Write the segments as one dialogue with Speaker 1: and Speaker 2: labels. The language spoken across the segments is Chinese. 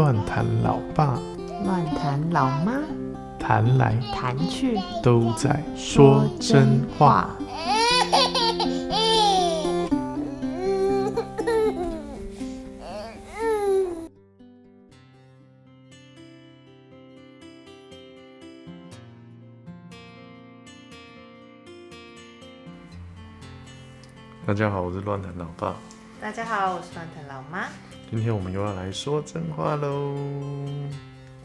Speaker 1: 乱谈老爸，
Speaker 2: 乱谈老妈，
Speaker 1: 谈来
Speaker 2: 谈去
Speaker 1: 都在说真话。。大家好，我是乱谈老爸。
Speaker 2: 大家好，我是乱谈老妈。
Speaker 1: 今天我们又要来说真话喽。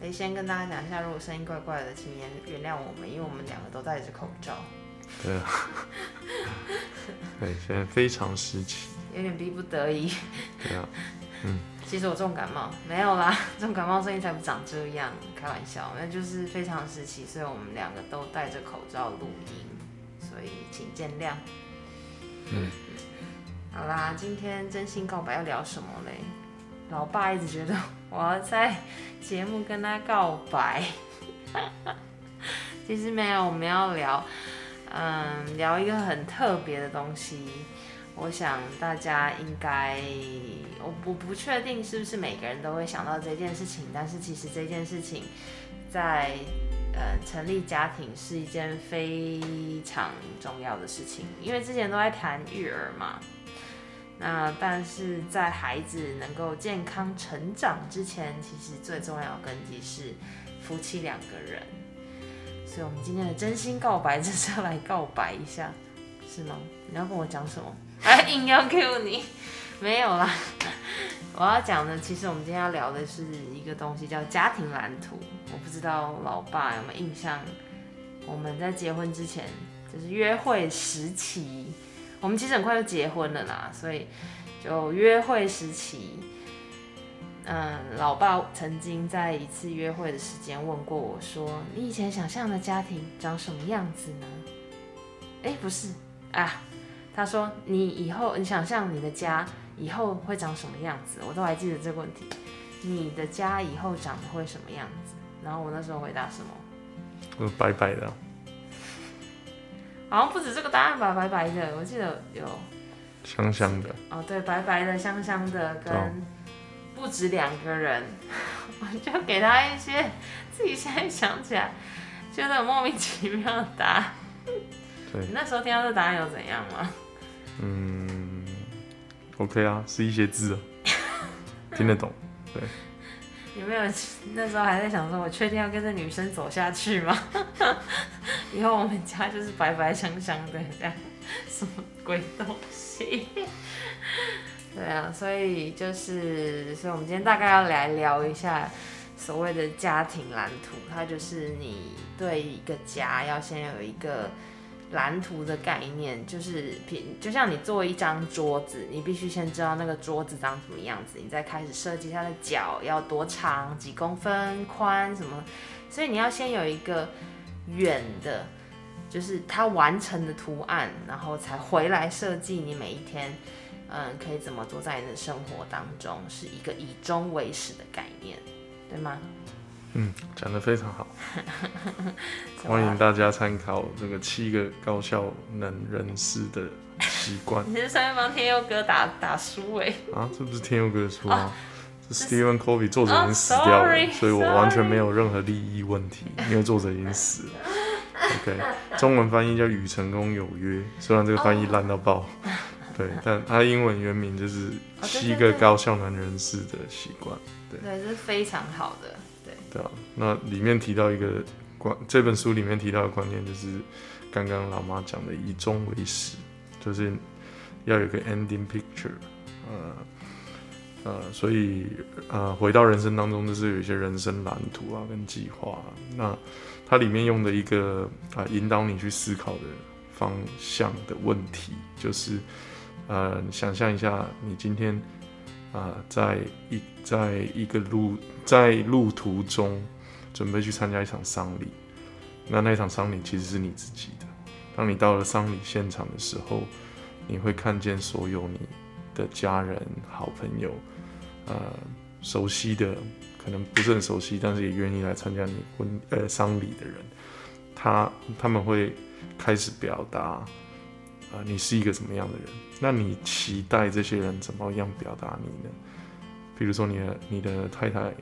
Speaker 2: 得先跟大家讲一下，如果声音怪怪的，请原原谅我们，因为我们两个都戴着口罩，
Speaker 1: 对啊，对，现在非常时期。
Speaker 2: 有点逼不得已。
Speaker 1: 对啊，嗯
Speaker 2: 其实我重感冒，没有啦，重感冒声音才不长这样，开玩笑，那就是非常时期，所以我们两个都戴着口罩录音，所以请见谅。
Speaker 1: 嗯，
Speaker 2: 好啦，今天真心告白要聊什么嘞？老爸一直觉得我要在节目跟他告白，其实没有，我们要聊，嗯，聊一个很特别的东西。我想大家应该，我不不确定是不是每个人都会想到这件事情，但是其实这件事情在呃成立家庭是一件非常重要的事情，因为之前都在谈育儿嘛。那但是在孩子能够健康成长之前，其实最重要的根基是夫妻两个人。所以，我们今天的真心告白就是要来告白一下，是吗？你要跟我讲什么？哎，硬要 Q 你，没有啦。我要讲的，其实我们今天要聊的是一个东西，叫家庭蓝图。我不知道老爸有没有印象？我们在结婚之前，就是约会时期，我们其实很快就结婚了啦，所以就约会时期，嗯，老爸曾经在一次约会的时间问过我说：“你以前想象的家庭长什么样子呢？”哎，不是啊，他说：“你以后你想象你的家以后会长什么样子？”我都还记得这个问题，你的家以后长得会什么样子？然后我那时候回答什么？
Speaker 1: 嗯，白白的，
Speaker 2: 好像不止这个答案吧，白白的，我记得有
Speaker 1: 香香的。
Speaker 2: 哦，对，白白的、香香的，
Speaker 1: 哦
Speaker 2: 跟不止两个人，我就给他一些自己现在想起来觉得莫名其妙的答案。
Speaker 1: 对
Speaker 2: 你那时候听到这答案有怎样吗？
Speaker 1: 嗯，OK 啊，是一些字啊，听得懂。
Speaker 2: 对有没有那时候还在想说，我确定要跟这女生走下去吗？以后我们家就是白白香香的这样，什么鬼东西？对啊，所以就是，所以我们今天大概要来聊一下所谓的家庭蓝图，它就是你对一个家要先有一个蓝图的概念，就是平，就像你做一张桌子，你必须先知道那个桌子长什么样子，你再开始设计它的角要多长、几公分、宽什么，所以你要先有一个远的，就是它完成的图案，然后才回来设计你每一天，嗯，可以怎么做在你的生活当中，是一个以终为始的概念，对吗？
Speaker 1: 嗯，讲得非常好，欢迎大家参考这个七个高效能人士的习惯
Speaker 2: 你是上面帮天佑哥打打书哎、
Speaker 1: 啊，这不是天佑哥的书吗？这
Speaker 2: 这
Speaker 1: Stephen Covey 作者已
Speaker 2: 哦
Speaker 1: 经死掉了
Speaker 2: sorry，
Speaker 1: 所以我完全没有任何利益问题，因为作者已经死了。OK，中文翻译叫《与成功有约》，虽然这个翻译烂到爆，对，但它英文原名就是七个高效能人士的习惯。
Speaker 2: 对，这是非常好的，对，
Speaker 1: 对啊，那里面提到一个观，这本书里面提到的观念就是刚刚老妈讲的以终为始，就是要有一个 ending picture，呃呃，所以呃回到人生当中，就是有一些人生蓝图啊跟计划啊、那它里面用的一个啊、引导你去思考的方向的问题，就是呃想象一下，你今天。啊、在一在一个路在路途中准备去参加一场丧礼，那那场丧礼其实是你自己的。当你到了丧礼现场的时候，你会看见所有你的家人、好朋友，呃，熟悉的，可能不是很熟悉，但是也愿意来参加你婚呃丧礼的人，他他们会开始表达，啊、你是一个怎么样的人？那你期待这些人怎么样表达你呢？比如说你的你的太太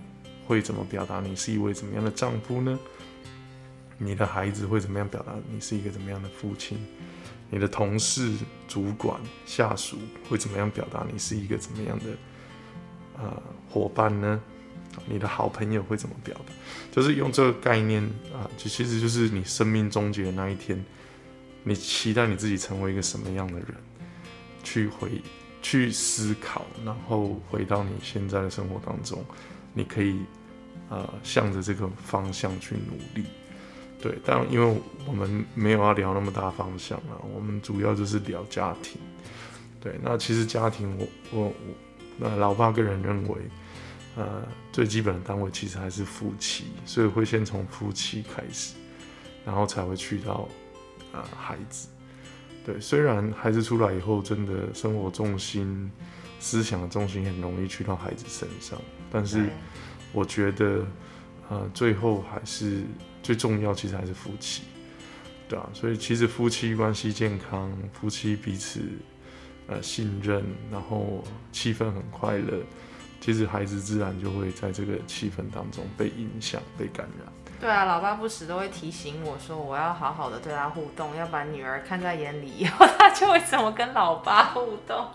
Speaker 1: 会怎么表达你是一位怎么样的丈夫呢？你的孩子会怎么样表达你是一个怎么样的父亲？你的同事、主管、下属会怎么样表达你是一个怎么样的呃伙伴呢？你的好朋友会怎么表达？就是用这个概念啊，就其实就是你生命终结的那一天，你期待你自己成为一个什么样的人？去回去思考，然后回到你现在的生活当中，你可以呃向着这个方向去努力。对，但因为我们没有要聊那么大方向啊，我们主要就是聊家庭。对，那其实家庭，我我我，那老爸个人认为，呃，最基本的单位其实还是夫妻，所以会先从夫妻开始，然后才会去到呃孩子。对，虽然孩子出来以后，真的生活重心、思想的重心很容易去到孩子身上，但是我觉得，呃，最后还是。最重要其实还是夫妻，对啊，所以其实夫妻关系健康，夫妻彼此呃信任，然后气氛很快乐，其实孩子自然就会在这个气氛当中被影响、被感染。
Speaker 2: 对啊，老爸不时都会提醒我说，我要好好的对他互动，要把女儿看在眼里，以后他就会怎么跟老爸互动。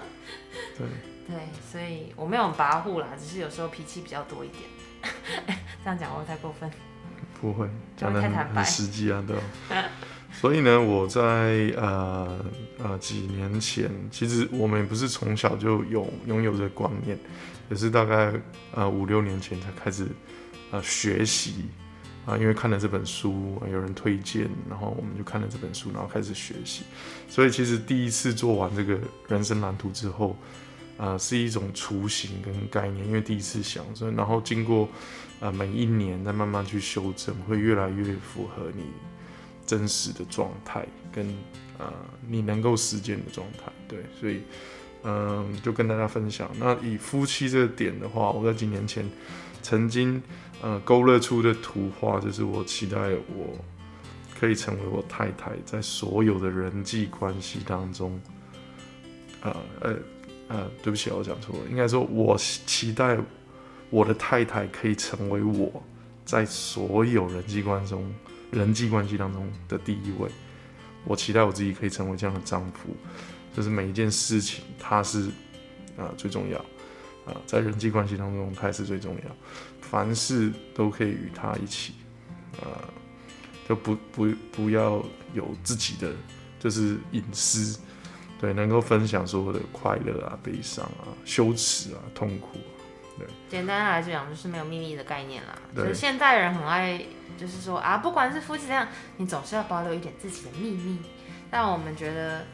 Speaker 1: 对
Speaker 2: 对，所以我没有跋扈啦，只是有时候脾气比较多一点。这样讲会不会太过分？
Speaker 1: 不会讲的很很实际啊，对吧？所以呢，我在呃呃几年前，其实我们不是从小就有拥有这观念，也是大概呃五六年前才开始呃学习啊，因为看了这本书，有人推荐，然后我们就看了这本书，然后开始学习。所以其实第一次做完这个人生蓝图之后，呃，是一种雏形跟概念，因为第一次想，所以然后经过。啊，每一年再慢慢去修正，会越来越符合你真实的状态，跟呃你能够实践的状态。对，所以嗯，就跟大家分享。那以夫妻这个点的话，我在几年前曾经呃勾勒出的图画，就是我期待我可以成为我太太在所有的人际关系当中，呃呃呃，对不起，我讲错了，应该说我期待。我的太太可以成为我在所有人际关中人际关系当中的第一位。我期待我自己可以成为这样的丈夫，就是每一件事情他是啊最重要啊，在人际关系当中他是最重要，凡事都可以与他一起啊，就不不不要有自己的就是隐私，对，能够分享所有的快乐啊、悲伤啊、羞耻啊、痛苦。
Speaker 2: 对简单来讲，就是没有秘密的概念啦。就现代人很爱，就是说啊，不管是夫妻这样，你总是要保留一点自己的秘密。但我们觉得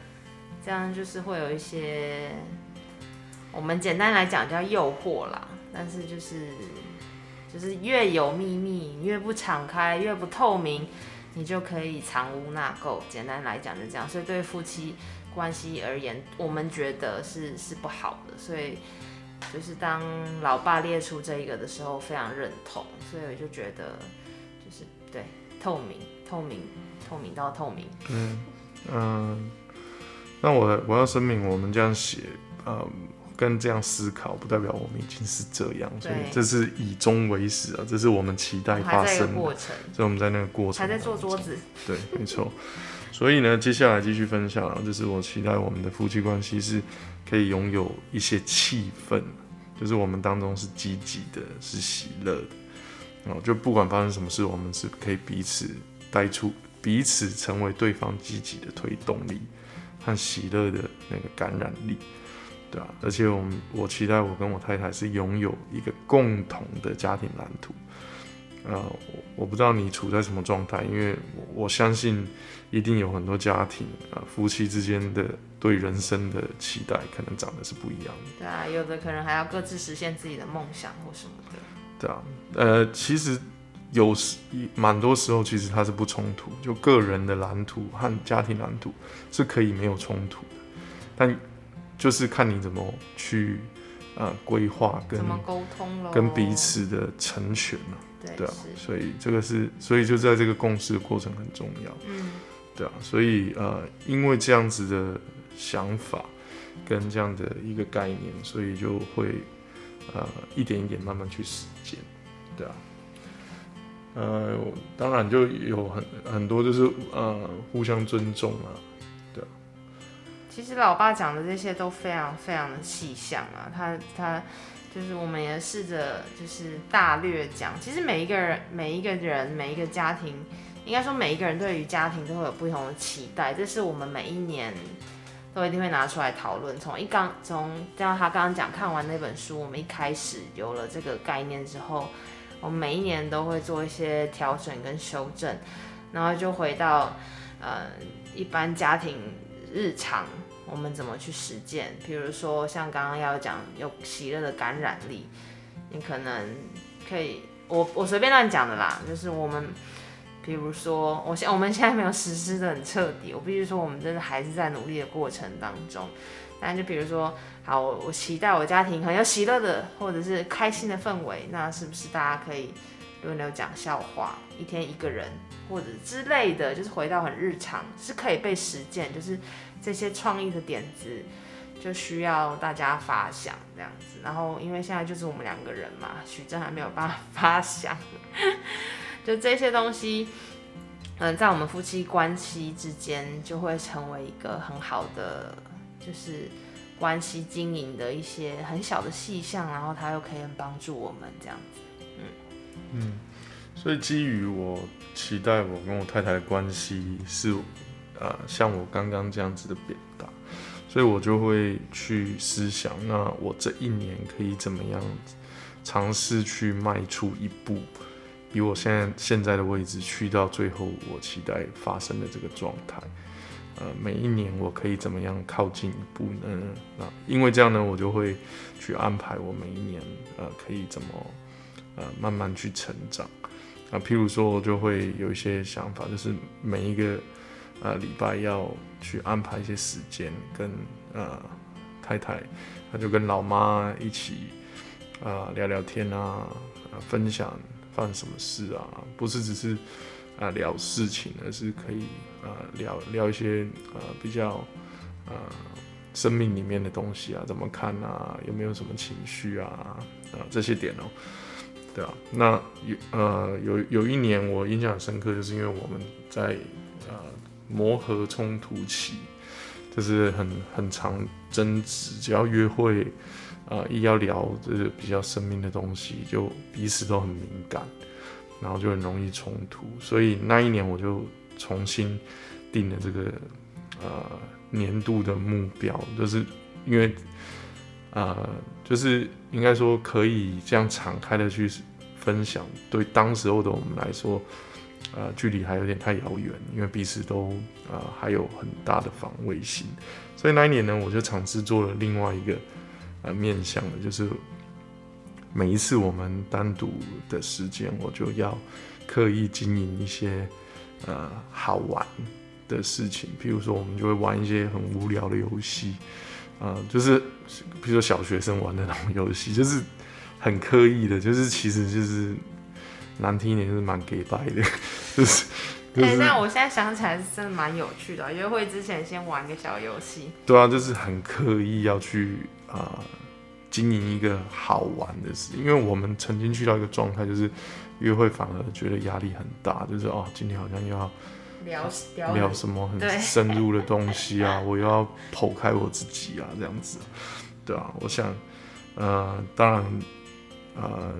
Speaker 2: 这样就是会有一些，我们简单来讲叫诱惑啦。但是就是就是越有秘密，越不敞开，越不透明，你就可以藏污纳垢。简单来讲就这样。所以对夫妻关系而言，我们觉得是是不好的。所以。就是当老爸列出这一个的时候，非常认同，所以我就觉得，就是对透明、透明、透明到透明。
Speaker 1: 嗯嗯，那我我要声明，我们这样写，嗯，跟这样思考，不代表我们已经是这样，所以这是以终为始啊，这是我们期待发生的
Speaker 2: 过程，
Speaker 1: 所以我们在那个过程
Speaker 2: 还在做桌子，
Speaker 1: 对，没错。所以呢，接下来继续分享，就是我期待我们的夫妻关系是。可以拥有一些气氛，就是我们当中是积极的，是喜乐的，哦，就不管发生什么事，我们是可以彼此带出彼此成为对方积极的推动力和喜乐的那个感染力，对啊，而且我们我期待我跟我太太是拥有一个共同的家庭蓝图。呃，我我不知道你处在什么状态，因为我我相信一定有很多家庭啊，夫妻之间的对人生的期待可能长得是不一样的。
Speaker 2: 对啊，有的可能还要各自实现自己的梦想或什么的。
Speaker 1: 对啊，呃，其实有时蛮多时候其实它是不冲突，就个人的蓝图和家庭蓝图是可以没有冲突的，但就是看你怎么去呃规划跟
Speaker 2: 怎么沟通了，
Speaker 1: 跟彼此的成全了。
Speaker 2: 对
Speaker 1: 啊，所以这个是，所以就在这个共识的过程很重要。
Speaker 2: 嗯，
Speaker 1: 对啊，所以呃，因为这样子的想法跟这样的一个概念，所以就会呃一点一点慢慢去实践。对啊。呃，当然就有很很多就是呃互相尊重啊。
Speaker 2: 其实老爸讲的这些都非常非常的细项啊，他他就是我们也试着就是大略讲，其实每一个人每一个人每一个家庭，应该说每一个人对于家庭都会有不同的期待，这是我们每一年都一定会拿出来讨论。从一刚从像他刚刚讲看完那本书，我们一开始有了这个概念之后。我们每一年都会做一些调整跟修正，然后就回到呃一般家庭日常，我们怎么去实践？比如说像刚刚要讲有喜乐的感染力，你可能可以，我我随便乱讲的啦，就是我们，比如说我现我们现在没有实施的很彻底，我必须说我们真的还是在努力的过程当中。但就比如说，好，我我期待我家庭很有喜乐的，或者是开心的氛围，那是不是大家可以轮流讲笑话，一天一个人，或者之类的，就是回到很日常，是可以被实践，就是这些创意的点子就需要大家发想这样子。然后因为现在就是我们两个人嘛，许正还没有办法 发想，就这些东西，嗯，在我们夫妻关系之间就会成为一个很好的。就是关系经营的一些很小的细项，然后他又可以帮助我们这样子，嗯
Speaker 1: 嗯，所以基于我期待我跟我太太的关系是，呃，像我刚刚这样子的表达，所以我就会去思想，那我这一年可以怎么样尝试去迈出一步，以我现在现在的位置去到最后我期待发生的这个状态。呃，每一年我可以怎么样靠近一步呢？那因为这样呢，我就会去安排我每一年呃可以怎么呃慢慢去成长啊。譬如说，我就会有一些想法，就是每一个呃礼拜要去安排一些时间，跟呃太太，那就跟老妈一起啊聊聊天啊，分享发生什么事啊，不是只是。啊，聊事情而是可以啊聊聊一些呃比较呃生命里面的东西啊，怎么看啊，有没有什么情绪啊啊这些点哦，对啊，那有呃有有一年我印象很深刻，就是因为我们在呃磨合冲突期，就是很很长争执，只要约会啊一要聊就是比较生命的东西，就彼此都很敏感。然后就很容易冲突，所以那一年我就重新定了这个呃年度的目标，就是因为呃就是应该说可以这样敞开的去分享，对当时候的我们来说，呃距离还有点太遥远，因为彼此都呃还有很大的防卫心，所以那一年呢，我就尝试做了另外一个呃面向的，就是。每一次我们单独的时间，我就要刻意经营一些呃好玩的事情，比如说我们就会玩一些很无聊的游戏，啊，就是比如说小学生玩的那种游戏，就是很刻意的，就是其实就是难听一点就是蛮给白的，就是。
Speaker 2: 哎，那我现在想起来是真的蛮有趣的，约会之前先玩个小游戏。
Speaker 1: 对啊，就是很刻意要去啊。经营一个好玩的事，因为我们曾经去到一个状态，就是约会反而觉得压力很大，就是哦，今天好像又要
Speaker 2: 聊
Speaker 1: 聊什么很深入的东西啊，我又要剖开我自己啊，这样子，对啊，我想，呃，当然，呃，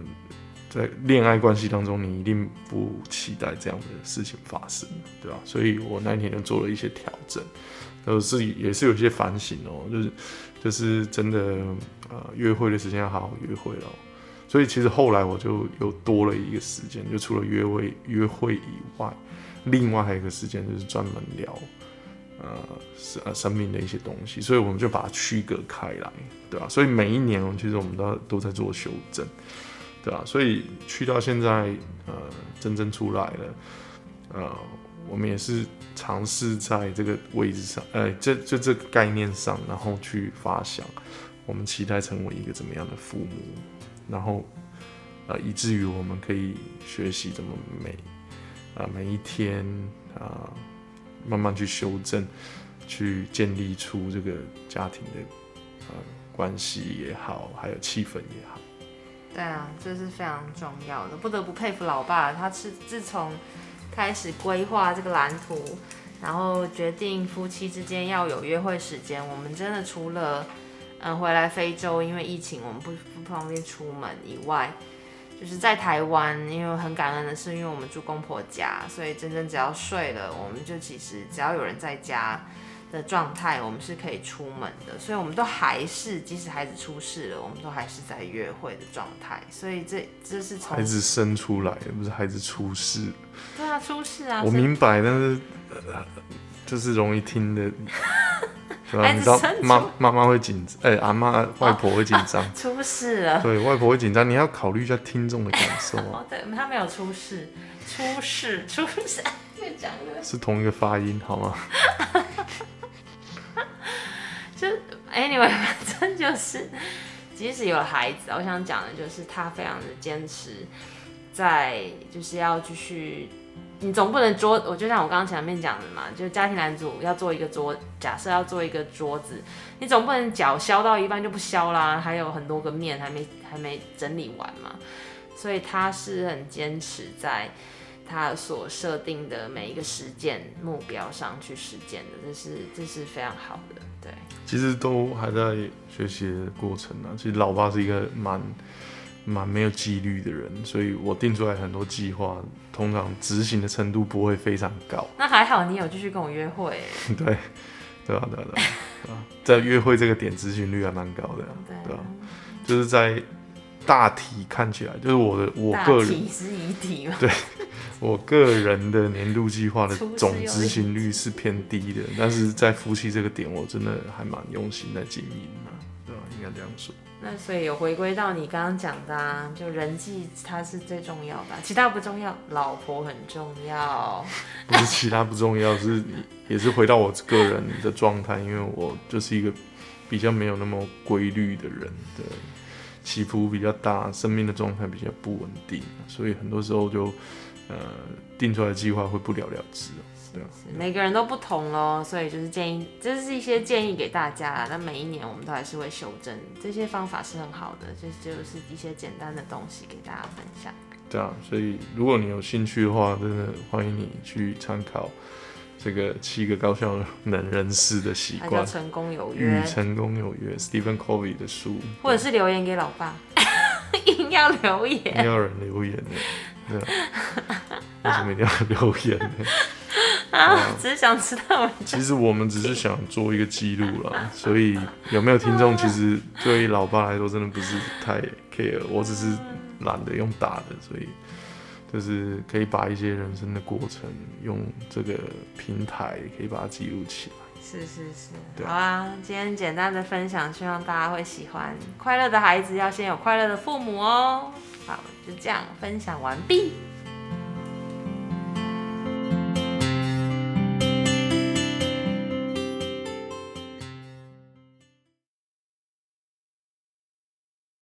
Speaker 1: 在恋爱关系当中，你一定不期待这样的事情发生，对吧？所以我那天就做了一些调整，都是也是有些反省哦，就是。就是真的，呃，约会的时间要好好约会了。所以其实后来我就又多了一个时间，就除了约会约会以外，另外还有一个时间就是专门聊，呃，生生命的一些东西。所以我们就把它区隔开来，对吧？所以每一年，其实我们都都在做修正，对吧？所以去到现在，呃，真正出来了，呃。我们也是尝试在这个位置上，呃，这就这个概念上，然后去发想，我们期待成为一个怎么样的父母，然后，呃，以至于我们可以学习怎么每，啊，每一天啊，慢慢去修正，去建立出这个家庭的，呃，关系也好，还有气氛也好。
Speaker 2: 对啊，这是非常重要的，不得不佩服老爸，他是自从开始规划这个蓝图，然后决定夫妻之间要有约会时间，我们真的除了嗯回来非洲，因为疫情我们不不方便出门以外，就是在台湾，因为很感恩的是，因为我们住公婆家，所以真正只要睡了，我们就其实只要有人在家。的状态，我们是可以出门的，所以我们都还是，即使孩子出事了，我们都还是在约会的状态。所以这这是从
Speaker 1: 孩子生出来，不是孩子出事。
Speaker 2: 对啊，出事啊！
Speaker 1: 我明白，但是就是容易听的，对啊？你知道妈妈妈会紧张，哎，阿妈外婆会紧张，
Speaker 2: 出事了。
Speaker 1: 对外婆会紧张，你要考虑一下听众的感受
Speaker 2: 哦，对他没有出事，出事，出事，越讲越
Speaker 1: 是同一个发音，好吗？
Speaker 2: 就 anyway，反正就是，即使有了孩子，我想讲的就是他非常的坚持，在就是要继续，你总不能桌，我就像我刚刚前面讲的嘛，就家庭男主要做一个桌，假设要做一个桌子，你总不能脚削到一半就不削啦，还有很多个面还没还没整理完嘛，所以他是很坚持在。他所设定的每一个实践目标上去实践的，这是这是非常好的。对，
Speaker 1: 其实都还在学习的过程呢。其实老爸是一个蛮蛮没有纪律的人，所以我定出来很多计划，通常执行的程度不会非常高。
Speaker 2: 那还好，你有继续跟我约会。
Speaker 1: 对，对啊，对啊，对啊，在约会这个点执行率还蛮高的。对啊，就是在大体看起来，就是我的我个人
Speaker 2: 是遗体嘛。
Speaker 1: 对。我个人的年度计划的总执行率是偏低的，但是在夫妻这个点，我真的还蛮用心在经营的，对吧？应该这样说。
Speaker 2: 那所以有回归到你刚刚讲的，啊，就人际它是最重要的，其他不重要，老婆很重要。
Speaker 1: 不是其他不重要，是 也是回到我个人的状态，因为我就是一个比较没有那么规律的人，对，起伏比较大，生命的状态比较不稳定，所以很多时候就。呃，定出来的计划会不了了之。
Speaker 2: 每个人都不同咯，所以就是建议，这是一些建议给大家。那每一年我们都还是会修正，这些方法是很好的，这就是一些简单的东西给大家分享。
Speaker 1: 对啊，所以如果你有兴趣的话，真的欢迎你去参考这个七个高效能人士的习惯，
Speaker 2: 成功有约，
Speaker 1: 与成功有约，Stephen Covey 的书，
Speaker 2: 或者是留言给老爸，硬要留言，
Speaker 1: 硬要人留言的。为什么一定要留言呢？
Speaker 2: 啊，只是想知道。
Speaker 1: 其实我们只是想做一个记录啦，所以有没有听众，其实对于老爸来说真的不是太 care。我只是懒得用打的，所以就是可以把一些人生的过程用这个平台可以把它记录起来。
Speaker 2: 是是是，好啊，今天简单的分享，希望大家会喜欢。快乐的孩子要先有快乐的父母哦。好，就这样分享完毕。